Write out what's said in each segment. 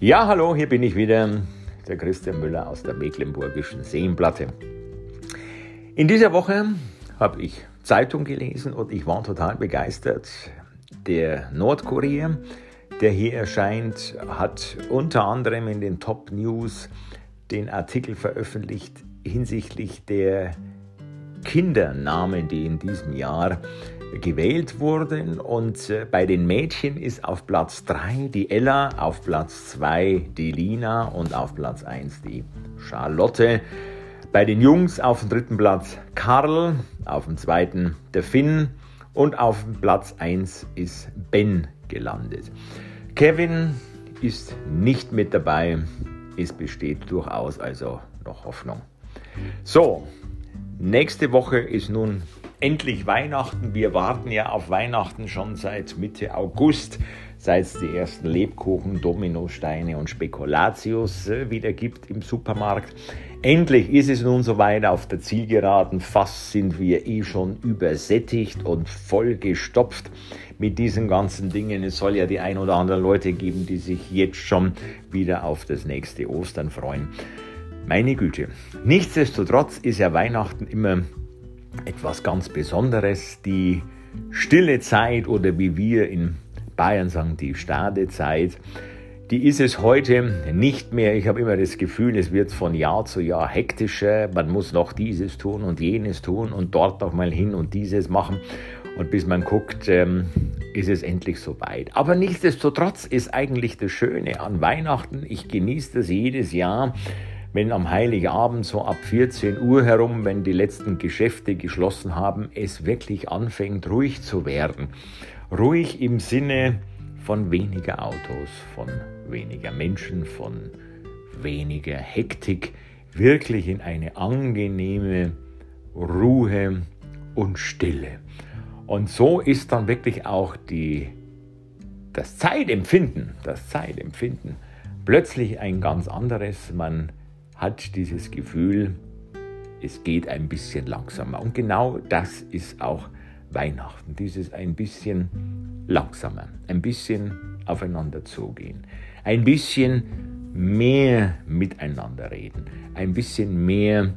Ja, hallo, hier bin ich wieder, der Christian Müller aus der Mecklenburgischen Seenplatte. In dieser Woche habe ich Zeitung gelesen und ich war total begeistert. Der Nordkorea, der hier erscheint, hat unter anderem in den Top News den Artikel veröffentlicht hinsichtlich der Kindernamen, die in diesem Jahr gewählt wurden. Und äh, bei den Mädchen ist auf Platz 3 die Ella, auf Platz 2 die Lina und auf Platz 1 die Charlotte. Bei den Jungs auf dem dritten Platz Karl, auf dem zweiten der Finn und auf Platz 1 ist Ben gelandet. Kevin ist nicht mit dabei. Es besteht durchaus also noch Hoffnung. So, nächste Woche ist nun endlich Weihnachten. Wir warten ja auf Weihnachten schon seit Mitte August, seit es die ersten Lebkuchen, Dominosteine und Spekulatius äh, wieder gibt im Supermarkt. Endlich ist es nun soweit auf der Zielgeraden. Fast sind wir eh schon übersättigt und vollgestopft mit diesen ganzen Dingen. Es soll ja die ein oder anderen Leute geben, die sich jetzt schon wieder auf das nächste Ostern freuen. Meine Güte. Nichtsdestotrotz ist ja Weihnachten immer etwas ganz Besonderes, die stille Zeit oder wie wir in Bayern sagen, die Stadezeit. Die ist es heute nicht mehr. Ich habe immer das Gefühl, es wird von Jahr zu Jahr hektischer. Man muss noch dieses tun und jenes tun und dort noch mal hin und dieses machen. Und bis man guckt, ähm, ist es endlich soweit. Aber nichtsdestotrotz ist eigentlich das Schöne an Weihnachten. Ich genieße das jedes Jahr wenn am Heiligabend so ab 14 Uhr herum, wenn die letzten Geschäfte geschlossen haben, es wirklich anfängt ruhig zu werden. Ruhig im Sinne von weniger Autos, von weniger Menschen, von weniger Hektik, wirklich in eine angenehme Ruhe und Stille. Und so ist dann wirklich auch die, das Zeitempfinden, das Zeitempfinden plötzlich ein ganz anderes. Man hat dieses Gefühl, es geht ein bisschen langsamer. Und genau das ist auch Weihnachten, dieses ein bisschen langsamer, ein bisschen aufeinander zugehen, ein bisschen mehr miteinander reden, ein bisschen mehr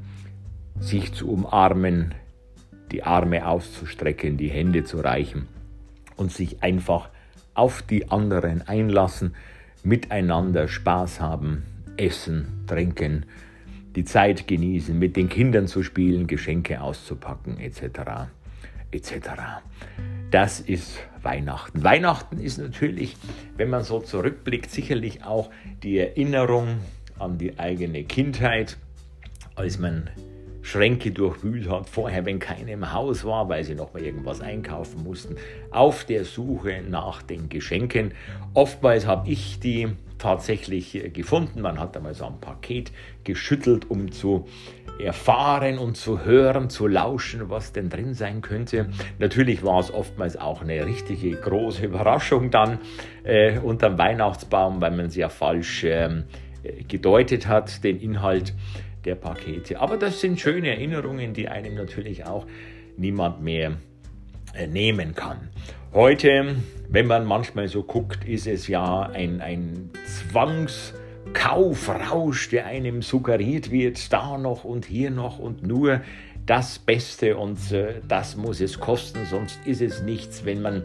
sich zu umarmen, die Arme auszustrecken, die Hände zu reichen und sich einfach auf die anderen einlassen, miteinander Spaß haben, essen, trinken, die Zeit genießen, mit den Kindern zu spielen, Geschenke auszupacken, etc. etc. Das ist Weihnachten. Weihnachten ist natürlich, wenn man so zurückblickt, sicherlich auch die Erinnerung an die eigene Kindheit, als man Schränke durchwühlt hat, vorher, wenn keiner im Haus war, weil sie noch mal irgendwas einkaufen mussten, auf der Suche nach den Geschenken. Oftmals habe ich die tatsächlich gefunden. Man hat einmal so ein Paket geschüttelt, um zu erfahren und zu hören, zu lauschen, was denn drin sein könnte. Natürlich war es oftmals auch eine richtige große Überraschung dann äh, unterm Weihnachtsbaum, weil man es ja falsch äh, gedeutet hat, den Inhalt der Pakete. Aber das sind schöne Erinnerungen, die einem natürlich auch niemand mehr äh, nehmen kann. Heute, wenn man manchmal so guckt, ist es ja ein, ein Zwangskaufrausch, der einem suggeriert wird, da noch und hier noch und nur das Beste und äh, das muss es kosten, sonst ist es nichts. Wenn man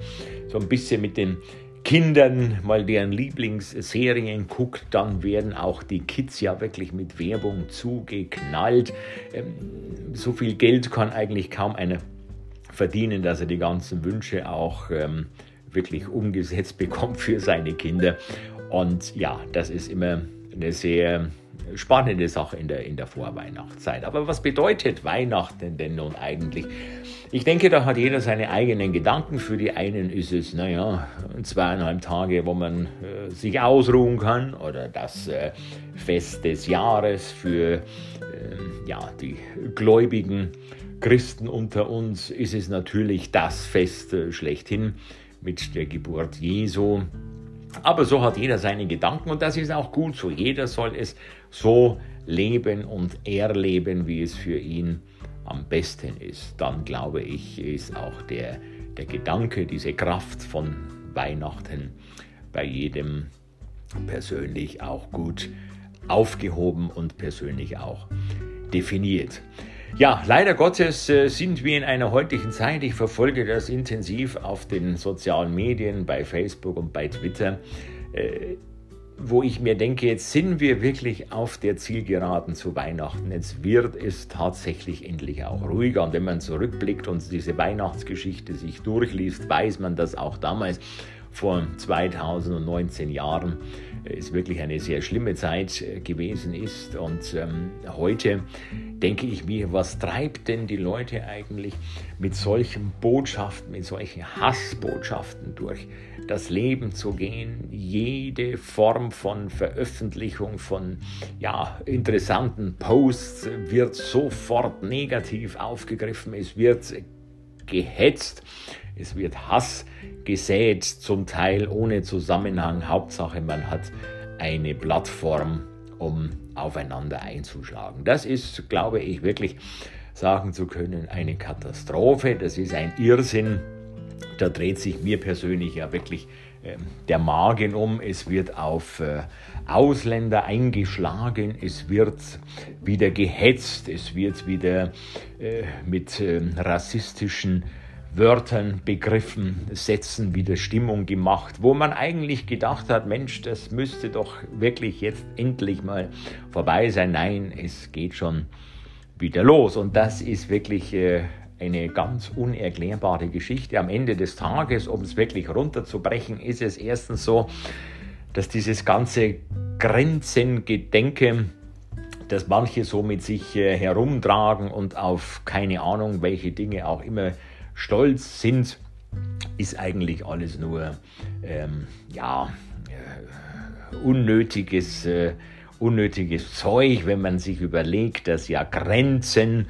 so ein bisschen mit den Kindern mal deren Lieblingsserien guckt, dann werden auch die Kids ja wirklich mit Werbung zugeknallt. Ähm, so viel Geld kann eigentlich kaum einer verdienen, dass er die ganzen Wünsche auch ähm, wirklich umgesetzt bekommt für seine Kinder. Und ja, das ist immer eine sehr spannende Sache in der, in der Vorweihnachtszeit. Aber was bedeutet Weihnachten denn nun eigentlich? Ich denke, da hat jeder seine eigenen Gedanken. Für die einen ist es, naja, zweieinhalb Tage, wo man äh, sich ausruhen kann oder das äh, Fest des Jahres für äh, ja, die Gläubigen Christen unter uns ist es natürlich das Fest äh, schlechthin mit der Geburt Jesu. Aber so hat jeder seine Gedanken und das ist auch gut so. Jeder soll es so leben und erleben, wie es für ihn am besten ist. Dann glaube ich, ist auch der, der Gedanke, diese Kraft von Weihnachten bei jedem persönlich auch gut aufgehoben und persönlich auch definiert. Ja, leider Gottes äh, sind wir in einer heutigen Zeit, ich verfolge das intensiv auf den sozialen Medien, bei Facebook und bei Twitter, äh, wo ich mir denke, jetzt sind wir wirklich auf der Zielgeraden zu Weihnachten. Jetzt wird es tatsächlich endlich auch ruhiger. Und wenn man zurückblickt und diese Weihnachtsgeschichte sich durchliest, weiß man, dass auch damals vor 2019 Jahren es wirklich eine sehr schlimme Zeit äh, gewesen ist. Und ähm, heute denke ich mir, was treibt denn die Leute eigentlich mit solchen Botschaften, mit solchen Hassbotschaften durch das Leben zu gehen? Jede Form von Veröffentlichung von ja, interessanten Posts wird sofort negativ aufgegriffen. Es wird gehetzt. Es wird Hass gesät, zum Teil ohne Zusammenhang. Hauptsache, man hat eine Plattform, um aufeinander einzuschlagen. Das ist, glaube ich, wirklich sagen zu können, eine Katastrophe. Das ist ein Irrsinn. Da dreht sich mir persönlich ja wirklich äh, der Magen um. Es wird auf äh, Ausländer eingeschlagen. Es wird wieder gehetzt. Es wird wieder äh, mit ähm, rassistischen Wörtern, Begriffen, Sätzen wieder Stimmung gemacht, wo man eigentlich gedacht hat, Mensch, das müsste doch wirklich jetzt endlich mal vorbei sein. Nein, es geht schon wieder los. Und das ist wirklich äh, eine ganz unerklärbare Geschichte. Am Ende des Tages, um es wirklich runterzubrechen, ist es erstens so, dass dieses ganze Grenzengedenke, das manche so mit sich äh, herumtragen und auf keine Ahnung, welche Dinge auch immer stolz sind, ist eigentlich alles nur ähm, ja, äh, unnötiges, äh, unnötiges Zeug, wenn man sich überlegt, dass ja Grenzen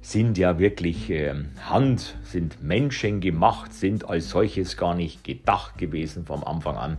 sind ja wirklich äh, Hand, sind Menschen gemacht, sind als solches gar nicht gedacht gewesen vom Anfang an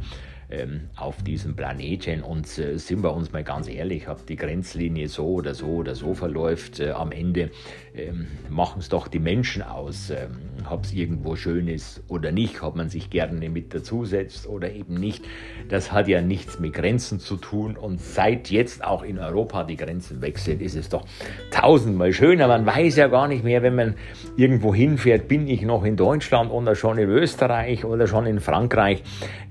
ähm, auf diesem Planeten. Und äh, sind wir uns mal ganz ehrlich, ob die Grenzlinie so oder so oder so verläuft, äh, am Ende ähm, machen es doch die Menschen aus, ähm, ob es irgendwo schön ist oder nicht, ob man sich gerne mit dazusetzt oder eben nicht. Das hat ja nichts mit Grenzen zu tun. Und seit jetzt auch in Europa die Grenzen sind, ist es doch tausendmal schöner. Man weiß ja gar nicht mehr, wenn man irgendwo hinfährt, bin ich noch in Deutschland oder schon in Österreich oder schon in Frankreich.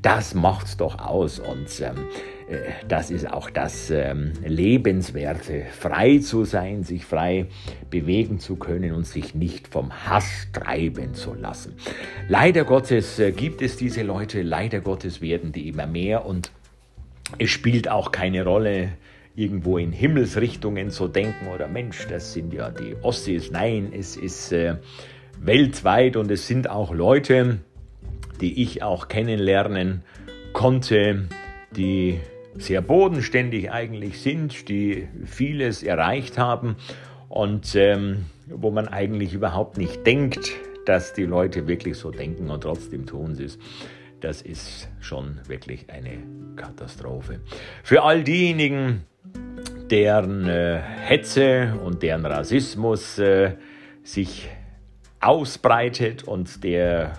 Das macht's doch aus. Und ähm, äh, das ist auch das ähm, Lebenswerte, frei zu sein, sich frei bewegen zu können und sich nicht vom Hass treiben zu lassen. Leider Gottes äh, gibt es diese Leute, leider Gottes werden die immer mehr und es spielt auch keine Rolle, irgendwo in Himmelsrichtungen zu denken oder Mensch, das sind ja die Ossis. Nein, es ist äh, weltweit und es sind auch Leute, die ich auch kennenlernen konnte, die sehr bodenständig eigentlich sind, die vieles erreicht haben und ähm, wo man eigentlich überhaupt nicht denkt, dass die Leute wirklich so denken und trotzdem tun sie es. Das ist schon wirklich eine Katastrophe. Für all diejenigen, deren äh, Hetze und deren Rassismus äh, sich ausbreitet und der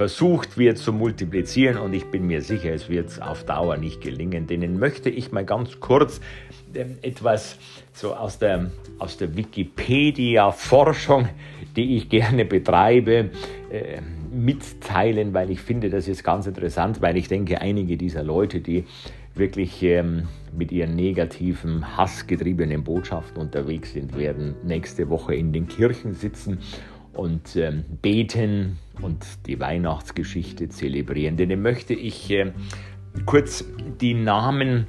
versucht wird zu multiplizieren und ich bin mir sicher, es wird auf Dauer nicht gelingen. Denen möchte ich mal ganz kurz äh, etwas so aus der, aus der Wikipedia-Forschung, die ich gerne betreibe, äh, mitteilen, weil ich finde, das ist ganz interessant, weil ich denke, einige dieser Leute, die wirklich ähm, mit ihren negativen, hassgetriebenen Botschaften unterwegs sind, werden nächste Woche in den Kirchen sitzen und ähm, beten und die Weihnachtsgeschichte zelebrieren. Denn möchte ich äh, kurz die Namen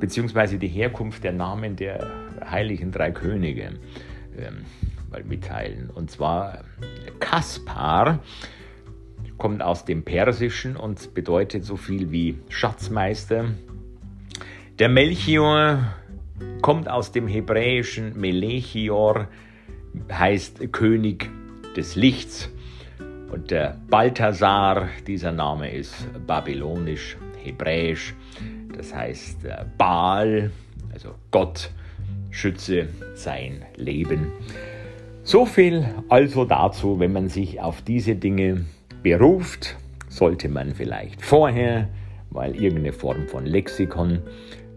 bzw. die Herkunft der Namen der heiligen drei Könige ähm, mal mitteilen. Und zwar Kaspar kommt aus dem Persischen und bedeutet so viel wie Schatzmeister. Der Melchior kommt aus dem Hebräischen Melechior, heißt König des Lichts. Und der Balthasar, dieser Name ist babylonisch, hebräisch, das heißt äh, Baal, also Gott, schütze sein Leben. So viel also dazu, wenn man sich auf diese Dinge beruft, sollte man vielleicht vorher mal irgendeine Form von Lexikon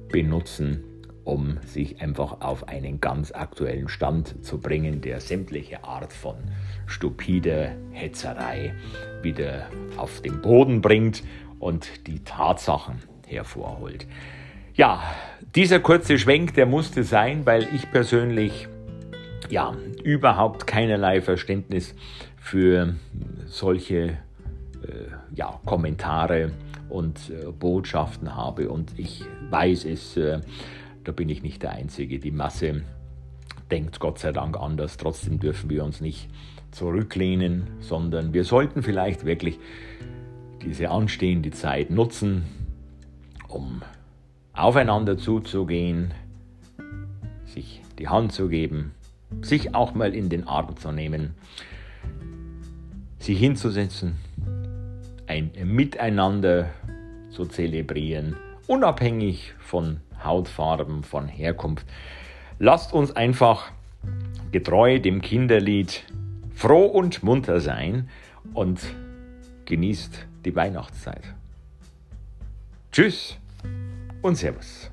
benutzen, um sich einfach auf einen ganz aktuellen Stand zu bringen, der sämtliche Art von stupider Hetzerei wieder auf den Boden bringt und die Tatsachen hervorholt. Ja, dieser kurze Schwenk, der musste sein, weil ich persönlich ja überhaupt keinerlei Verständnis für solche äh, ja, Kommentare und äh, Botschaften habe. Und ich weiß es, äh, da bin ich nicht der Einzige. Die Masse denkt Gott sei Dank anders. Trotzdem dürfen wir uns nicht zurücklehnen, sondern wir sollten vielleicht wirklich diese anstehende Zeit nutzen, um aufeinander zuzugehen, sich die Hand zu geben, sich auch mal in den Arm zu nehmen, sich hinzusetzen, ein Miteinander zu zelebrieren, unabhängig von Hautfarben, von Herkunft. Lasst uns einfach getreu dem Kinderlied froh und munter sein und genießt die Weihnachtszeit. Tschüss und Servus.